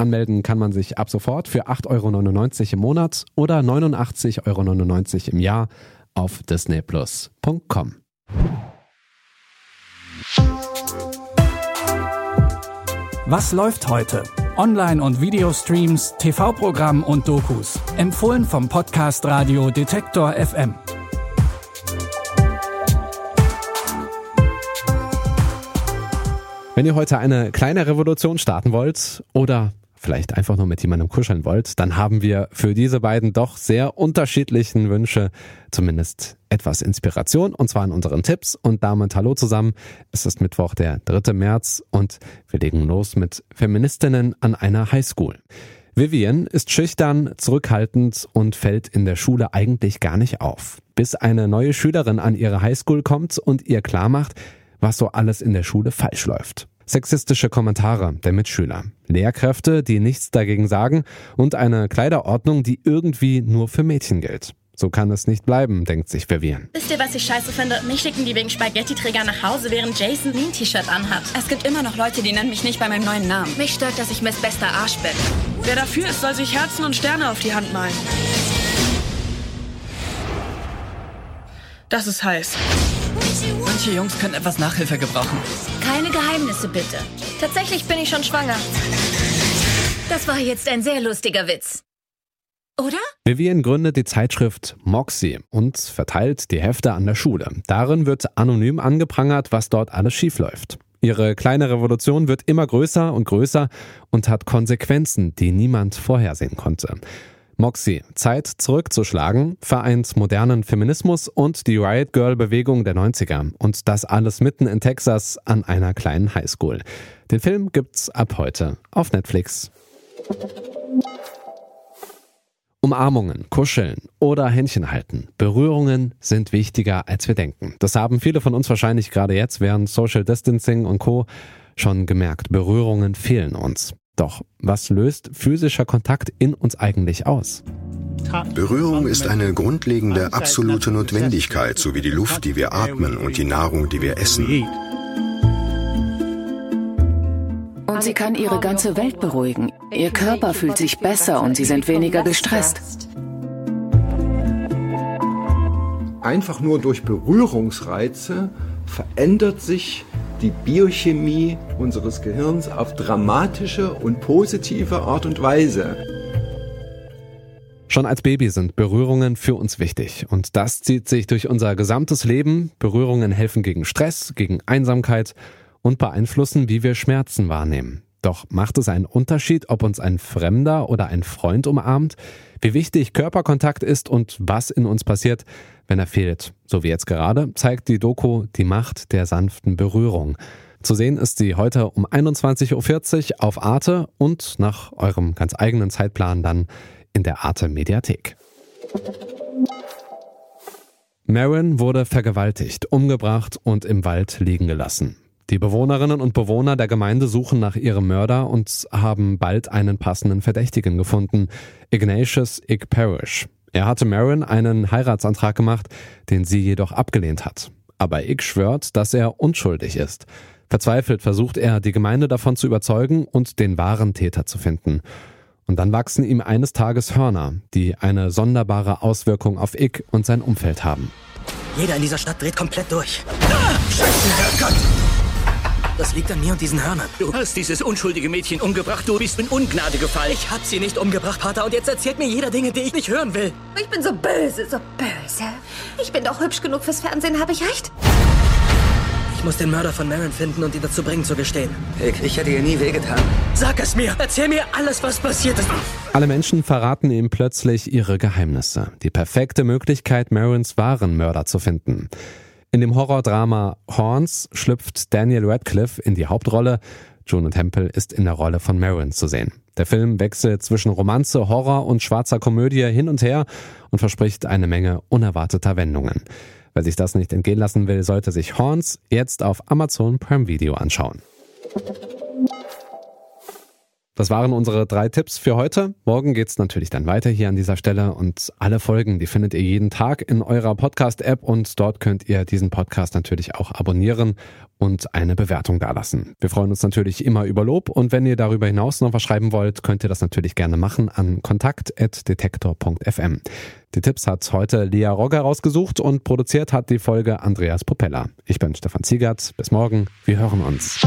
Anmelden kann man sich ab sofort für 8,99 Euro im Monat oder 89,99 Euro im Jahr auf disneyplus.com. Was läuft heute? Online- und Videostreams, TV-Programm und Dokus. Empfohlen vom Podcast Radio Detektor FM. Wenn ihr heute eine kleine Revolution starten wollt oder vielleicht einfach nur mit jemandem kuscheln wollt, dann haben wir für diese beiden doch sehr unterschiedlichen Wünsche zumindest etwas Inspiration und zwar in unseren Tipps. Und damit hallo zusammen. Es ist Mittwoch, der 3. März und wir legen los mit Feministinnen an einer Highschool. Vivian ist schüchtern, zurückhaltend und fällt in der Schule eigentlich gar nicht auf. Bis eine neue Schülerin an ihre Highschool kommt und ihr klar macht, was so alles in der Schule falsch läuft. Sexistische Kommentare der Mitschüler, Lehrkräfte, die nichts dagegen sagen und eine Kleiderordnung, die irgendwie nur für Mädchen gilt. So kann es nicht bleiben, denkt sich Vivian. Wisst ihr, was ich scheiße finde? Mich schicken die wegen Spaghetti-Träger nach Hause, während Jason ein T-Shirt anhat. Es gibt immer noch Leute, die nennen mich nicht bei meinem neuen Namen. Mich stört, dass ich Miss Bester Arsch bin. Wer dafür ist, soll sich Herzen und Sterne auf die Hand malen. Das ist heiß. Manche Jungs können etwas Nachhilfe gebrauchen. Keine Geheimnisse, bitte. Tatsächlich bin ich schon schwanger. Das war jetzt ein sehr lustiger Witz. Oder? Vivian gründet die Zeitschrift Moxie und verteilt die Hefte an der Schule. Darin wird anonym angeprangert, was dort alles schiefläuft. Ihre kleine Revolution wird immer größer und größer und hat Konsequenzen, die niemand vorhersehen konnte. Moxie, Zeit zurückzuschlagen, vereint modernen Feminismus und die Riot Girl Bewegung der 90er. Und das alles mitten in Texas an einer kleinen Highschool. Den Film gibt's ab heute auf Netflix. Umarmungen, Kuscheln oder Händchen halten. Berührungen sind wichtiger, als wir denken. Das haben viele von uns wahrscheinlich gerade jetzt während Social Distancing und Co. schon gemerkt. Berührungen fehlen uns. Doch was löst physischer Kontakt in uns eigentlich aus? Berührung ist eine grundlegende, absolute Notwendigkeit, so wie die Luft, die wir atmen und die Nahrung, die wir essen. Und sie kann ihre ganze Welt beruhigen. Ihr Körper fühlt sich besser und sie sind weniger gestresst. Einfach nur durch Berührungsreize verändert sich die Biochemie unseres Gehirns auf dramatische und positive Art und Weise. Schon als Baby sind Berührungen für uns wichtig und das zieht sich durch unser gesamtes Leben. Berührungen helfen gegen Stress, gegen Einsamkeit und beeinflussen, wie wir Schmerzen wahrnehmen. Doch macht es einen Unterschied, ob uns ein Fremder oder ein Freund umarmt, wie wichtig Körperkontakt ist und was in uns passiert, wenn er fehlt. So wie jetzt gerade zeigt die Doku die Macht der sanften Berührung. Zu sehen ist sie heute um 21.40 Uhr auf Arte und nach eurem ganz eigenen Zeitplan dann in der Arte Mediathek. Marin wurde vergewaltigt, umgebracht und im Wald liegen gelassen. Die Bewohnerinnen und Bewohner der Gemeinde suchen nach ihrem Mörder und haben bald einen passenden Verdächtigen gefunden, Ignatius Ig Parrish. Er hatte Marin einen Heiratsantrag gemacht, den sie jedoch abgelehnt hat. Aber Ig schwört, dass er unschuldig ist. Verzweifelt versucht er, die Gemeinde davon zu überzeugen und den wahren Täter zu finden. Und dann wachsen ihm eines Tages Hörner, die eine sonderbare Auswirkung auf Ig und sein Umfeld haben. Jeder in dieser Stadt dreht komplett durch. Ah, Scheiße, Herrgott! Das liegt an mir und diesen Hörnern. Du hast dieses unschuldige Mädchen umgebracht. Du bist in Ungnade gefallen. Ich hab sie nicht umgebracht, Pater. Und jetzt erzählt mir jeder Dinge, die ich nicht hören will. Ich bin so böse, so böse. Ich bin doch hübsch genug fürs Fernsehen, habe ich recht? Ich muss den Mörder von Marin finden und ihn dazu bringen, zu gestehen. Ich, ich hätte ihr nie wehgetan. Sag es mir! Erzähl mir alles, was passiert ist. Alle Menschen verraten ihm plötzlich ihre Geheimnisse. Die perfekte Möglichkeit, Marins wahren Mörder zu finden. In dem Horrordrama Horns schlüpft Daniel Radcliffe in die Hauptrolle. Juno Temple ist in der Rolle von Marin zu sehen. Der Film wechselt zwischen Romanze, Horror und schwarzer Komödie hin und her und verspricht eine Menge unerwarteter Wendungen. Wer sich das nicht entgehen lassen will, sollte sich Horns jetzt auf Amazon Prime Video anschauen. Das waren unsere drei Tipps für heute. Morgen geht's natürlich dann weiter hier an dieser Stelle und alle Folgen, die findet ihr jeden Tag in eurer Podcast-App und dort könnt ihr diesen Podcast natürlich auch abonnieren und eine Bewertung dalassen. Wir freuen uns natürlich immer über Lob und wenn ihr darüber hinaus noch was schreiben wollt, könnt ihr das natürlich gerne machen an kontakt.detektor.fm. Die Tipps hat heute Lea Rogger rausgesucht und produziert hat die Folge Andreas Popella. Ich bin Stefan Ziegert. Bis morgen. Wir hören uns.